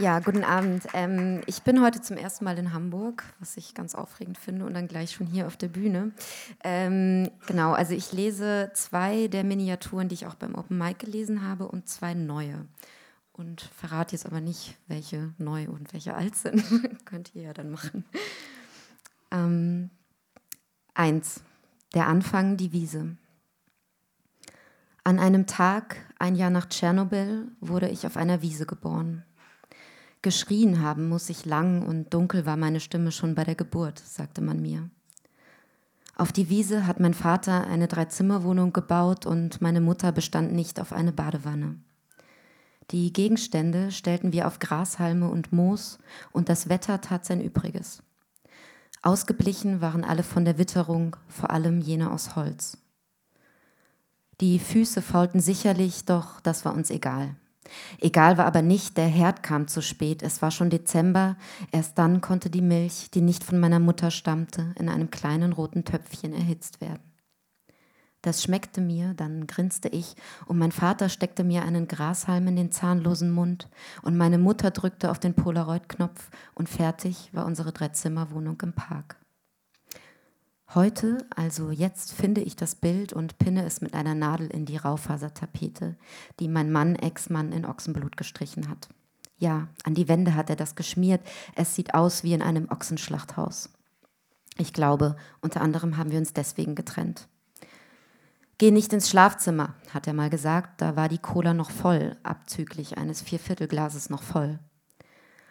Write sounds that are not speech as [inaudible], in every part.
Ja, guten Abend. Ähm, ich bin heute zum ersten Mal in Hamburg, was ich ganz aufregend finde, und dann gleich schon hier auf der Bühne. Ähm, genau, also ich lese zwei der Miniaturen, die ich auch beim Open Mic gelesen habe, und zwei neue. Und verrate jetzt aber nicht, welche neu und welche alt sind. [laughs] Könnt ihr ja dann machen. Ähm, eins. Der Anfang, die Wiese. An einem Tag, ein Jahr nach Tschernobyl, wurde ich auf einer Wiese geboren. Geschrien haben muss ich lang und dunkel war meine Stimme schon bei der Geburt, sagte man mir. Auf die Wiese hat mein Vater eine Dreizimmerwohnung gebaut und meine Mutter bestand nicht auf eine Badewanne. Die Gegenstände stellten wir auf Grashalme und Moos und das Wetter tat sein Übriges. Ausgeblichen waren alle von der Witterung, vor allem jene aus Holz. Die Füße faulten sicherlich, doch das war uns egal. Egal war aber nicht, der Herd kam zu spät, es war schon Dezember, erst dann konnte die Milch, die nicht von meiner Mutter stammte, in einem kleinen roten Töpfchen erhitzt werden. Das schmeckte mir, dann grinste ich, und mein Vater steckte mir einen Grashalm in den zahnlosen Mund, und meine Mutter drückte auf den Polaroid-Knopf, und fertig war unsere Dreizimmerwohnung im Park. Heute, also jetzt, finde ich das Bild und pinne es mit einer Nadel in die Raufasertapete, die mein Mann, Ex-Mann, in Ochsenblut gestrichen hat. Ja, an die Wände hat er das geschmiert. Es sieht aus wie in einem Ochsenschlachthaus. Ich glaube, unter anderem haben wir uns deswegen getrennt. Geh nicht ins Schlafzimmer, hat er mal gesagt, da war die Cola noch voll, abzüglich eines Vierviertelglases noch voll.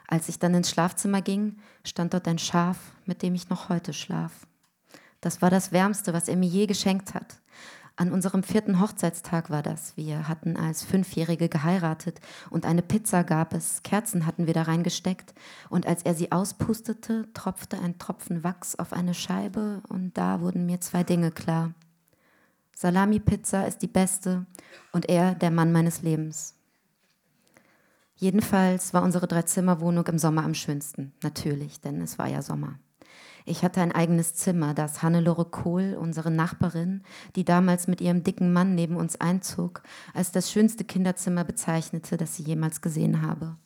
Als ich dann ins Schlafzimmer ging, stand dort ein Schaf, mit dem ich noch heute schlaf. Das war das Wärmste, was er mir je geschenkt hat. An unserem vierten Hochzeitstag war das. Wir hatten als Fünfjährige geheiratet und eine Pizza gab es. Kerzen hatten wir da reingesteckt. Und als er sie auspustete, tropfte ein Tropfen Wachs auf eine Scheibe und da wurden mir zwei Dinge klar. Salami-Pizza ist die beste und er der Mann meines Lebens. Jedenfalls war unsere Dreizimmerwohnung im Sommer am schönsten. Natürlich, denn es war ja Sommer. Ich hatte ein eigenes Zimmer, das Hannelore Kohl, unsere Nachbarin, die damals mit ihrem dicken Mann neben uns einzog, als das schönste Kinderzimmer bezeichnete, das sie jemals gesehen habe.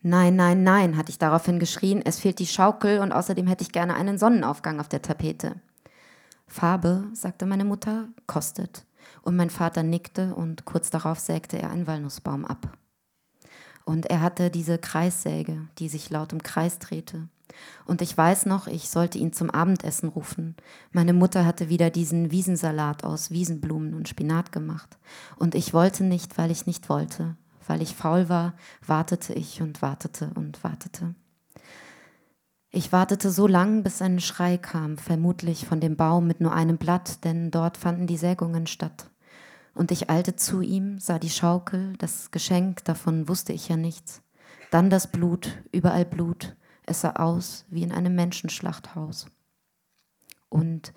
Nein, nein, nein, hatte ich daraufhin geschrien, es fehlt die Schaukel und außerdem hätte ich gerne einen Sonnenaufgang auf der Tapete. Farbe, sagte meine Mutter, kostet. Und mein Vater nickte und kurz darauf sägte er einen Walnussbaum ab. Und er hatte diese Kreissäge, die sich laut im Kreis drehte. Und ich weiß noch, ich sollte ihn zum Abendessen rufen. Meine Mutter hatte wieder diesen Wiesensalat aus Wiesenblumen und Spinat gemacht. Und ich wollte nicht, weil ich nicht wollte. Weil ich faul war, wartete ich und wartete und wartete. Ich wartete so lang, bis ein Schrei kam, vermutlich von dem Baum mit nur einem Blatt, denn dort fanden die Sägungen statt. Und ich eilte zu ihm, sah die Schaukel, das Geschenk, davon wusste ich ja nichts. Dann das Blut, überall Blut, es sah aus wie in einem Menschenschlachthaus. Und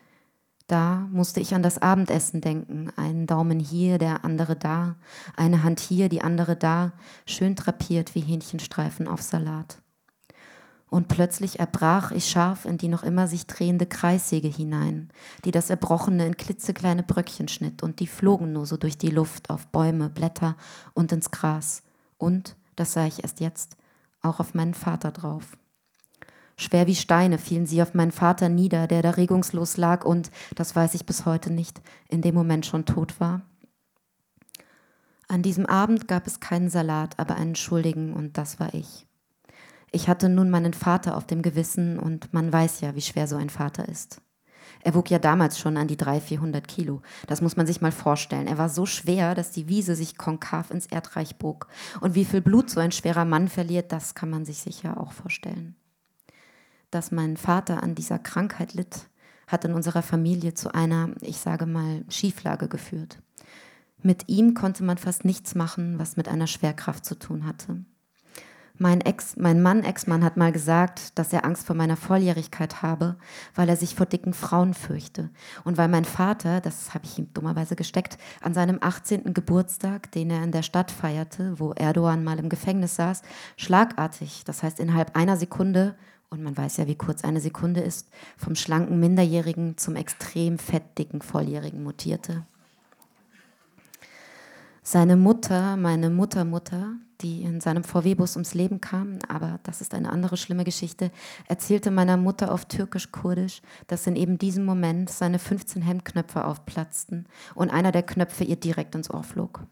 da musste ich an das Abendessen denken. Ein Daumen hier, der andere da, eine Hand hier, die andere da, schön drapiert wie Hähnchenstreifen auf Salat. Und plötzlich erbrach ich scharf in die noch immer sich drehende Kreissäge hinein, die das Erbrochene in klitzekleine Bröckchen schnitt, und die flogen nur so durch die Luft auf Bäume, Blätter und ins Gras. Und, das sah ich erst jetzt, auch auf meinen Vater drauf. Schwer wie Steine fielen sie auf meinen Vater nieder, der da regungslos lag und, das weiß ich bis heute nicht, in dem Moment schon tot war. An diesem Abend gab es keinen Salat, aber einen Schuldigen, und das war ich. Ich hatte nun meinen Vater auf dem Gewissen, und man weiß ja, wie schwer so ein Vater ist. Er wog ja damals schon an die 300, 400 Kilo. Das muss man sich mal vorstellen. Er war so schwer, dass die Wiese sich konkav ins Erdreich bog. Und wie viel Blut so ein schwerer Mann verliert, das kann man sich sicher auch vorstellen dass mein Vater an dieser Krankheit litt, hat in unserer Familie zu einer, ich sage mal, Schieflage geführt. Mit ihm konnte man fast nichts machen, was mit einer Schwerkraft zu tun hatte. Mein, Ex, mein Mann, Ex-Mann, hat mal gesagt, dass er Angst vor meiner Volljährigkeit habe, weil er sich vor dicken Frauen fürchte. Und weil mein Vater, das habe ich ihm dummerweise gesteckt, an seinem 18. Geburtstag, den er in der Stadt feierte, wo Erdogan mal im Gefängnis saß, schlagartig, das heißt innerhalb einer Sekunde, und man weiß ja, wie kurz eine Sekunde ist, vom schlanken Minderjährigen zum extrem fettdicken Volljährigen mutierte. Seine Mutter, meine Muttermutter, die in seinem VW-Bus ums Leben kam, aber das ist eine andere schlimme Geschichte, erzählte meiner Mutter auf türkisch-kurdisch, dass in eben diesem Moment seine 15 Hemdknöpfe aufplatzten und einer der Knöpfe ihr direkt ins Ohr flog.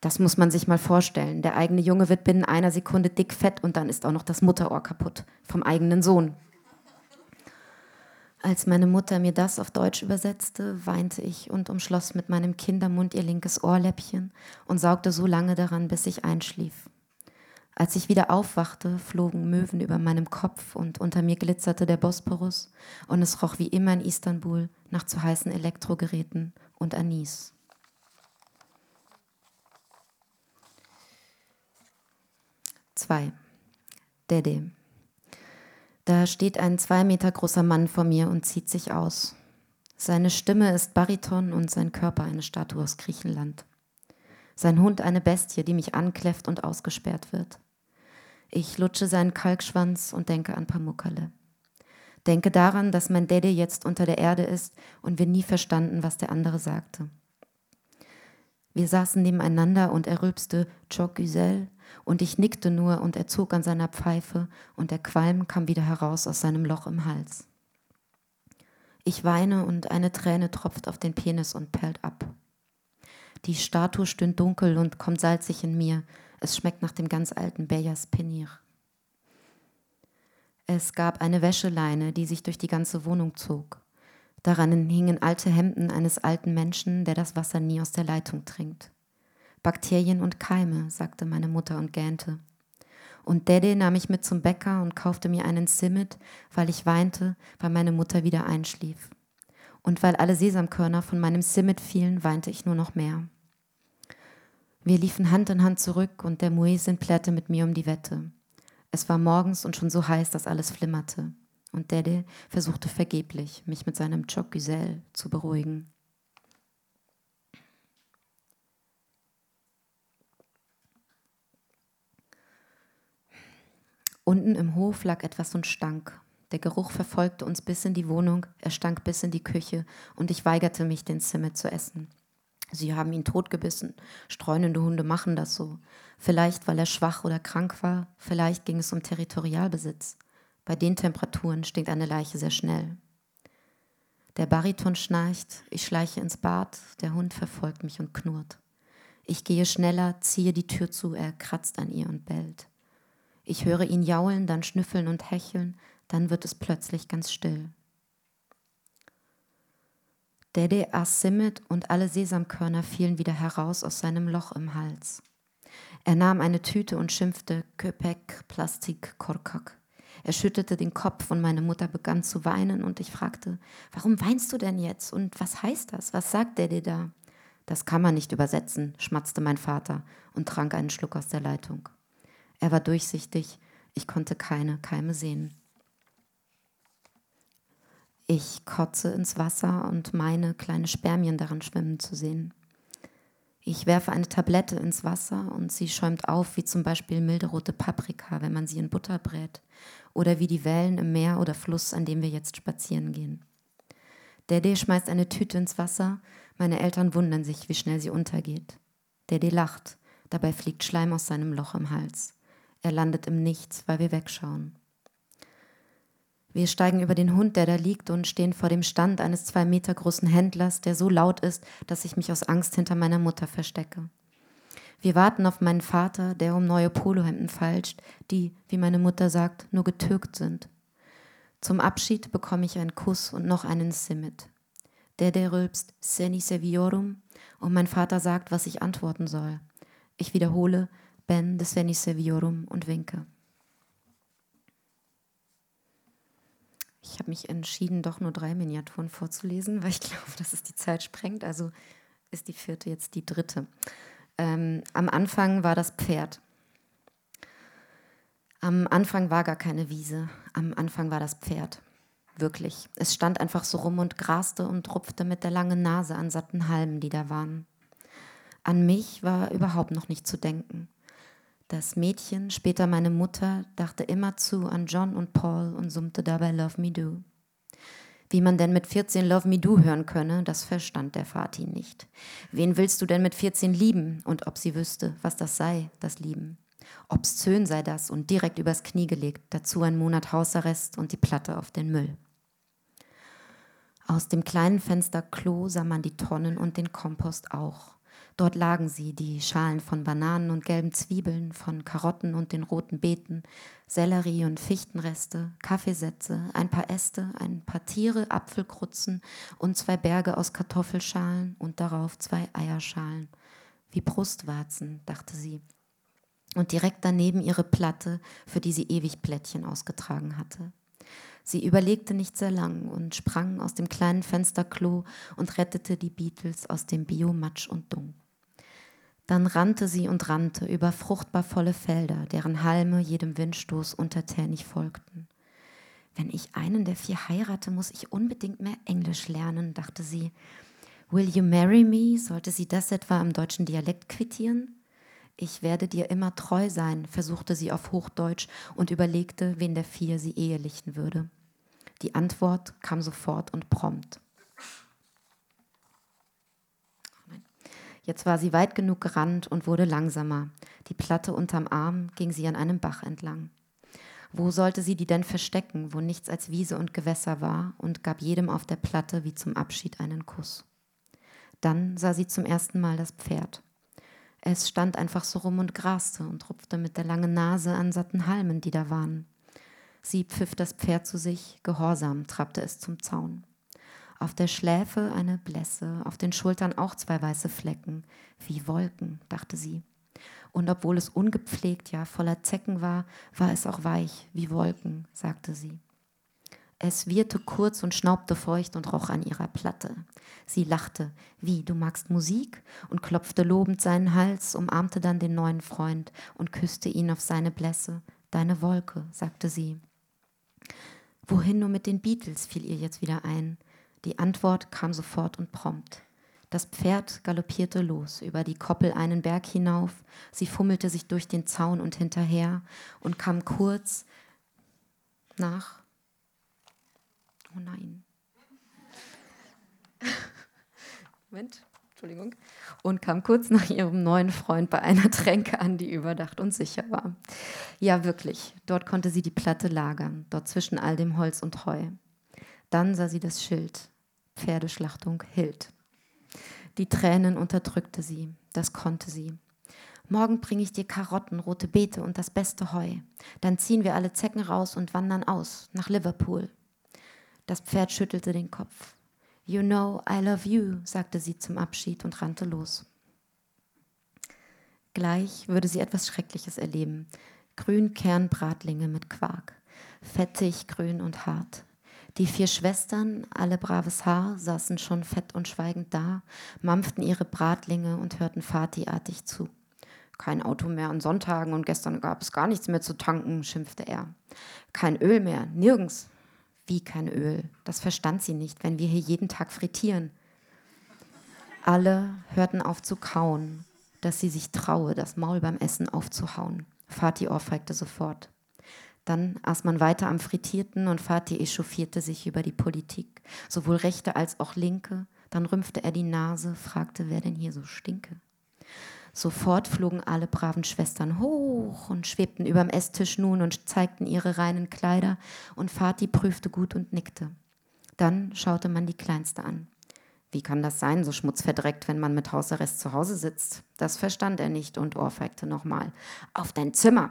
Das muss man sich mal vorstellen. Der eigene Junge wird binnen einer Sekunde dickfett und dann ist auch noch das Mutterohr kaputt vom eigenen Sohn. Als meine Mutter mir das auf Deutsch übersetzte, weinte ich und umschloss mit meinem Kindermund ihr linkes Ohrläppchen und saugte so lange daran, bis ich einschlief. Als ich wieder aufwachte, flogen Möwen über meinem Kopf und unter mir glitzerte der Bosporus und es roch wie immer in Istanbul nach zu heißen Elektrogeräten und Anis. Zwei. Dede. Da steht ein zwei Meter großer Mann vor mir und zieht sich aus. Seine Stimme ist Bariton und sein Körper eine Statue aus Griechenland. Sein Hund eine Bestie, die mich ankläfft und ausgesperrt wird. Ich lutsche seinen Kalkschwanz und denke an Pamukkale. Denke daran, dass mein Dede jetzt unter der Erde ist und wir nie verstanden, was der andere sagte. Wir saßen nebeneinander und er rülpste Çok Güzel und ich nickte nur und er zog an seiner Pfeife und der Qualm kam wieder heraus aus seinem Loch im Hals. Ich weine und eine Träne tropft auf den Penis und perlt ab. Die Statue stöhnt dunkel und kommt salzig in mir. Es schmeckt nach dem ganz alten Beyas Penir. Es gab eine Wäscheleine, die sich durch die ganze Wohnung zog. Daran hingen alte Hemden eines alten Menschen, der das Wasser nie aus der Leitung trinkt. Bakterien und Keime, sagte meine Mutter und gähnte. Und Dede nahm ich mit zum Bäcker und kaufte mir einen Simmet, weil ich weinte, weil meine Mutter wieder einschlief. Und weil alle Sesamkörner von meinem Simmet fielen, weinte ich nur noch mehr. Wir liefen Hand in Hand zurück und der Muesin plärrte mit mir um die Wette. Es war morgens und schon so heiß, dass alles flimmerte und Dede versuchte vergeblich, mich mit seinem Chokgüsel zu beruhigen. Unten im Hof lag etwas und stank. Der Geruch verfolgte uns bis in die Wohnung, er stank bis in die Küche und ich weigerte mich, den Zimmer zu essen. Sie haben ihn totgebissen. Streunende Hunde machen das so. Vielleicht, weil er schwach oder krank war, vielleicht ging es um Territorialbesitz. Bei den Temperaturen stinkt eine Leiche sehr schnell. Der Bariton schnarcht, ich schleiche ins Bad, der Hund verfolgt mich und knurrt. Ich gehe schneller, ziehe die Tür zu, er kratzt an ihr und bellt. Ich höre ihn jaulen, dann schnüffeln und hecheln, dann wird es plötzlich ganz still. Dede Asimit und alle Sesamkörner fielen wieder heraus aus seinem Loch im Hals. Er nahm eine Tüte und schimpfte Köpek Plastik Korkak. Er schüttelte den Kopf und meine Mutter begann zu weinen und ich fragte, warum weinst du denn jetzt und was heißt das? Was sagt der dir da? Das kann man nicht übersetzen, schmatzte mein Vater und trank einen Schluck aus der Leitung. Er war durchsichtig, ich konnte keine Keime sehen. Ich kotze ins Wasser und meine kleine Spermien daran schwimmen zu sehen. Ich werfe eine Tablette ins Wasser und sie schäumt auf, wie zum Beispiel milde rote Paprika, wenn man sie in Butter brät, oder wie die Wellen im Meer oder Fluss, an dem wir jetzt spazieren gehen. Dede schmeißt eine Tüte ins Wasser, meine Eltern wundern sich, wie schnell sie untergeht. Dede lacht, dabei fliegt Schleim aus seinem Loch im Hals. Er landet im Nichts, weil wir wegschauen. Wir steigen über den Hund, der da liegt, und stehen vor dem Stand eines zwei Meter großen Händlers, der so laut ist, dass ich mich aus Angst hinter meiner Mutter verstecke. Wir warten auf meinen Vater, der um neue Polohemden falscht, die, wie meine Mutter sagt, nur getürkt sind. Zum Abschied bekomme ich einen Kuss und noch einen Simmet. Der, der rülpst Seni Seviorum und mein Vater sagt, was ich antworten soll. Ich wiederhole Ben de Seni Seviorum und winke. Ich habe mich entschieden, doch nur drei Miniaturen vorzulesen, weil ich [laughs] glaube, dass es die Zeit sprengt. Also ist die vierte jetzt die dritte. Ähm, am Anfang war das Pferd. Am Anfang war gar keine Wiese. Am Anfang war das Pferd. Wirklich. Es stand einfach so rum und graste und rupfte mit der langen Nase an satten Halmen, die da waren. An mich war überhaupt noch nicht zu denken. Das Mädchen, später meine Mutter, dachte immerzu an John und Paul und summte dabei Love Me Do. Wie man denn mit 14 Love Me Do hören könne, das verstand der Vati nicht. Wen willst du denn mit 14 lieben und ob sie wüsste, was das sei, das Lieben? Obszön sei das und direkt übers Knie gelegt, dazu ein Monat Hausarrest und die Platte auf den Müll. Aus dem kleinen Fenster Klo sah man die Tonnen und den Kompost auch. Dort lagen sie, die Schalen von Bananen und gelben Zwiebeln, von Karotten und den roten Beeten, Sellerie und Fichtenreste, Kaffeesätze, ein paar Äste, ein paar Tiere, Apfelkrutzen und zwei Berge aus Kartoffelschalen und darauf zwei Eierschalen. Wie Brustwarzen, dachte sie. Und direkt daneben ihre Platte, für die sie ewig Plättchen ausgetragen hatte. Sie überlegte nicht sehr lang und sprang aus dem kleinen Fensterklo und rettete die Beatles aus dem Biomatsch und Dung. Dann rannte sie und rannte über fruchtbar volle Felder, deren Halme jedem Windstoß untertänig folgten. Wenn ich einen der vier heirate, muss ich unbedingt mehr Englisch lernen, dachte sie. Will you marry me? Sollte sie das etwa im deutschen Dialekt quittieren? Ich werde dir immer treu sein, versuchte sie auf Hochdeutsch und überlegte, wen der vier sie ehelichten würde. Die Antwort kam sofort und prompt. Jetzt war sie weit genug gerannt und wurde langsamer. Die Platte unterm Arm ging sie an einem Bach entlang. Wo sollte sie die denn verstecken, wo nichts als Wiese und Gewässer war, und gab jedem auf der Platte wie zum Abschied einen Kuss. Dann sah sie zum ersten Mal das Pferd. Es stand einfach so rum und graste und rupfte mit der langen Nase an satten Halmen, die da waren. Sie pfiff das Pferd zu sich, gehorsam trabte es zum Zaun. Auf der Schläfe eine Blässe, auf den Schultern auch zwei weiße Flecken, wie Wolken, dachte sie. Und obwohl es ungepflegt, ja voller Zecken war, war es auch weich, wie Wolken, sagte sie. Es wieherte kurz und schnaubte feucht und roch an ihrer Platte. Sie lachte, wie, du magst Musik? und klopfte lobend seinen Hals, umarmte dann den neuen Freund und küsste ihn auf seine Blässe. Deine Wolke, sagte sie. Wohin nur mit den Beatles, fiel ihr jetzt wieder ein. Die Antwort kam sofort und prompt. Das Pferd galoppierte los, über die Koppel einen Berg hinauf, sie fummelte sich durch den Zaun und hinterher und kam kurz nach. Oh nein. [laughs] Moment, Entschuldigung. Und kam kurz nach ihrem neuen Freund bei einer Tränke an, die überdacht und sicher war. Ja, wirklich, dort konnte sie die Platte lagern, dort zwischen all dem Holz und Heu. Dann sah sie das Schild, Pferdeschlachtung hielt. Die Tränen unterdrückte sie, das konnte sie. Morgen bringe ich dir Karotten, rote Beete und das beste Heu. Dann ziehen wir alle Zecken raus und wandern aus nach Liverpool. Das Pferd schüttelte den Kopf. You know I love you, sagte sie zum Abschied und rannte los. Gleich würde sie etwas Schreckliches erleben. Grünkernbratlinge mit Quark. Fettig, grün und hart. Die vier Schwestern, alle braves Haar, saßen schon fett und schweigend da, mampften ihre Bratlinge und hörten Fatiartig zu. Kein Auto mehr an Sonntagen und gestern gab es gar nichts mehr zu tanken, schimpfte er. Kein Öl mehr, nirgends. Wie kein Öl? Das verstand sie nicht, wenn wir hier jeden Tag frittieren. Alle hörten auf zu kauen, dass sie sich traue, das Maul beim Essen aufzuhauen. Vati ohrfeigte sofort. Dann aß man weiter am Frittierten und Fatih echauffierte sich über die Politik, sowohl rechte als auch linke. Dann rümpfte er die Nase, fragte, wer denn hier so stinke. Sofort flogen alle braven Schwestern hoch und schwebten überm Esstisch nun und zeigten ihre reinen Kleider, und Fatih prüfte gut und nickte. Dann schaute man die Kleinste an. Wie kann das sein, so schmutzverdreckt, wenn man mit Hausarrest zu Hause sitzt? Das verstand er nicht und ohrfeigte nochmal. Auf dein Zimmer!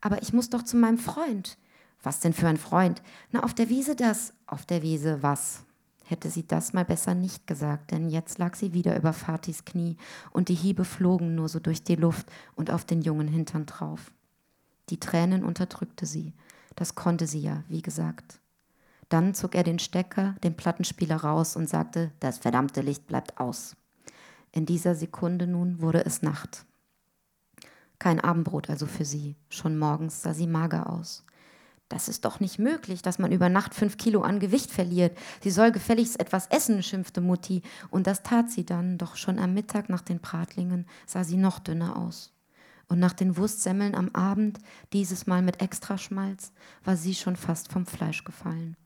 Aber ich muss doch zu meinem Freund. Was denn für ein Freund? Na, auf der Wiese das. Auf der Wiese was? Hätte sie das mal besser nicht gesagt, denn jetzt lag sie wieder über Fatis Knie und die Hiebe flogen nur so durch die Luft und auf den jungen Hintern drauf. Die Tränen unterdrückte sie. Das konnte sie ja, wie gesagt. Dann zog er den Stecker, den Plattenspieler raus und sagte, das verdammte Licht bleibt aus. In dieser Sekunde nun wurde es Nacht. Kein Abendbrot also für sie. Schon morgens sah sie mager aus. Das ist doch nicht möglich, dass man über Nacht fünf Kilo an Gewicht verliert. Sie soll gefälligst etwas essen, schimpfte Mutti. Und das tat sie dann, doch schon am Mittag nach den Bratlingen sah sie noch dünner aus. Und nach den Wurstsemmeln am Abend, dieses Mal mit Extraschmalz, war sie schon fast vom Fleisch gefallen.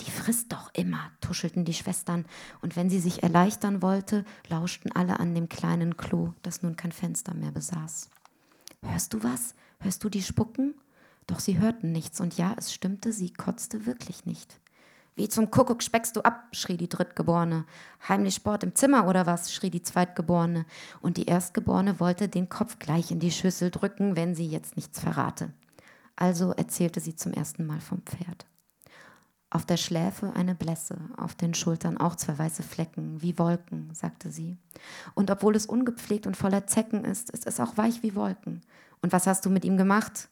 Die frisst doch immer, tuschelten die Schwestern, und wenn sie sich erleichtern wollte, lauschten alle an dem kleinen Klo, das nun kein Fenster mehr besaß. Hörst du was? hörst du die spucken? Doch sie hörten nichts, und ja, es stimmte, sie kotzte wirklich nicht. Wie zum Kuckuck speckst du ab, schrie die Drittgeborene. Heimlich Sport im Zimmer oder was? schrie die Zweitgeborene. Und die Erstgeborene wollte den Kopf gleich in die Schüssel drücken, wenn sie jetzt nichts verrate. Also erzählte sie zum ersten Mal vom Pferd. Auf der Schläfe eine Blässe, auf den Schultern auch zwei weiße Flecken, wie Wolken, sagte sie. Und obwohl es ungepflegt und voller Zecken ist, ist es auch weich wie Wolken. Und was hast du mit ihm gemacht?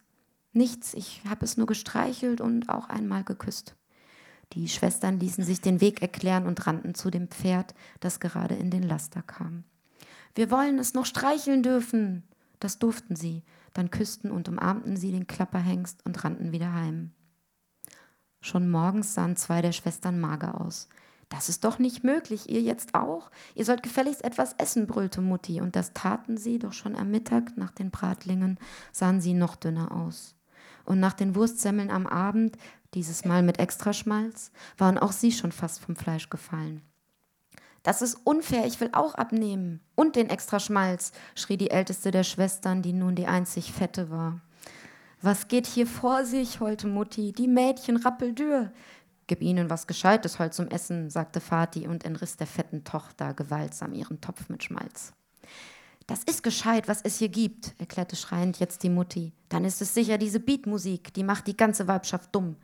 Nichts, ich habe es nur gestreichelt und auch einmal geküsst. Die Schwestern ließen sich den Weg erklären und rannten zu dem Pferd, das gerade in den Laster kam. Wir wollen es noch streicheln dürfen. Das durften sie. Dann küssten und umarmten sie den Klapperhengst und rannten wieder heim. Schon morgens sahen zwei der Schwestern mager aus. Das ist doch nicht möglich, ihr jetzt auch? Ihr sollt gefälligst etwas essen, brüllte Mutti, und das taten sie, doch schon am Mittag nach den Bratlingen sahen sie noch dünner aus. Und nach den Wurstsemmeln am Abend dieses Mal mit Extraschmalz, waren auch sie schon fast vom Fleisch gefallen. Das ist unfair, ich will auch abnehmen. Und den Extraschmalz, schrie die älteste der Schwestern, die nun die einzig Fette war. Was geht hier vor sich, heulte Mutti, die Mädchen rappeldür. Gib ihnen was Gescheites halt zum Essen, sagte Vati und entriss der fetten Tochter gewaltsam ihren Topf mit Schmalz. Das ist gescheit, was es hier gibt, erklärte schreiend jetzt die Mutti. Dann ist es sicher diese Beatmusik, die macht die ganze Weibschaft dumm.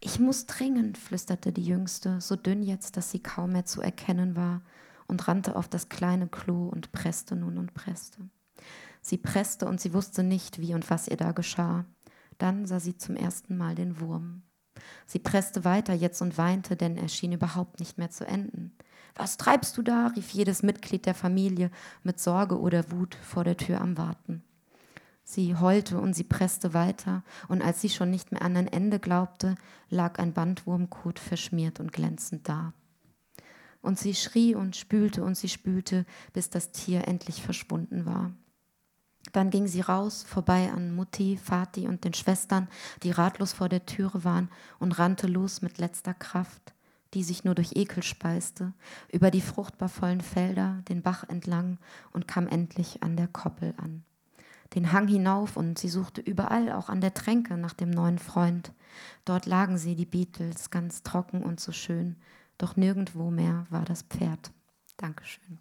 Ich muss dringend, flüsterte die Jüngste, so dünn jetzt, dass sie kaum mehr zu erkennen war, und rannte auf das kleine Klo und presste nun und presste. Sie presste und sie wusste nicht, wie und was ihr da geschah. Dann sah sie zum ersten Mal den Wurm. Sie presste weiter jetzt und weinte, denn er schien überhaupt nicht mehr zu enden. Was treibst du da? rief jedes Mitglied der Familie mit Sorge oder Wut vor der Tür am Warten. Sie heulte und sie presste weiter, und als sie schon nicht mehr an ein Ende glaubte, lag ein Bandwurmkot verschmiert und glänzend da. Und sie schrie und spülte und sie spülte, bis das Tier endlich verschwunden war. Dann ging sie raus, vorbei an Mutti, Vati und den Schwestern, die ratlos vor der Türe waren, und rannte los mit letzter Kraft, die sich nur durch Ekel speiste, über die fruchtbar vollen Felder, den Bach entlang und kam endlich an der Koppel an den Hang hinauf und sie suchte überall, auch an der Tränke, nach dem neuen Freund. Dort lagen sie, die Beatles, ganz trocken und so schön, doch nirgendwo mehr war das Pferd. Dankeschön.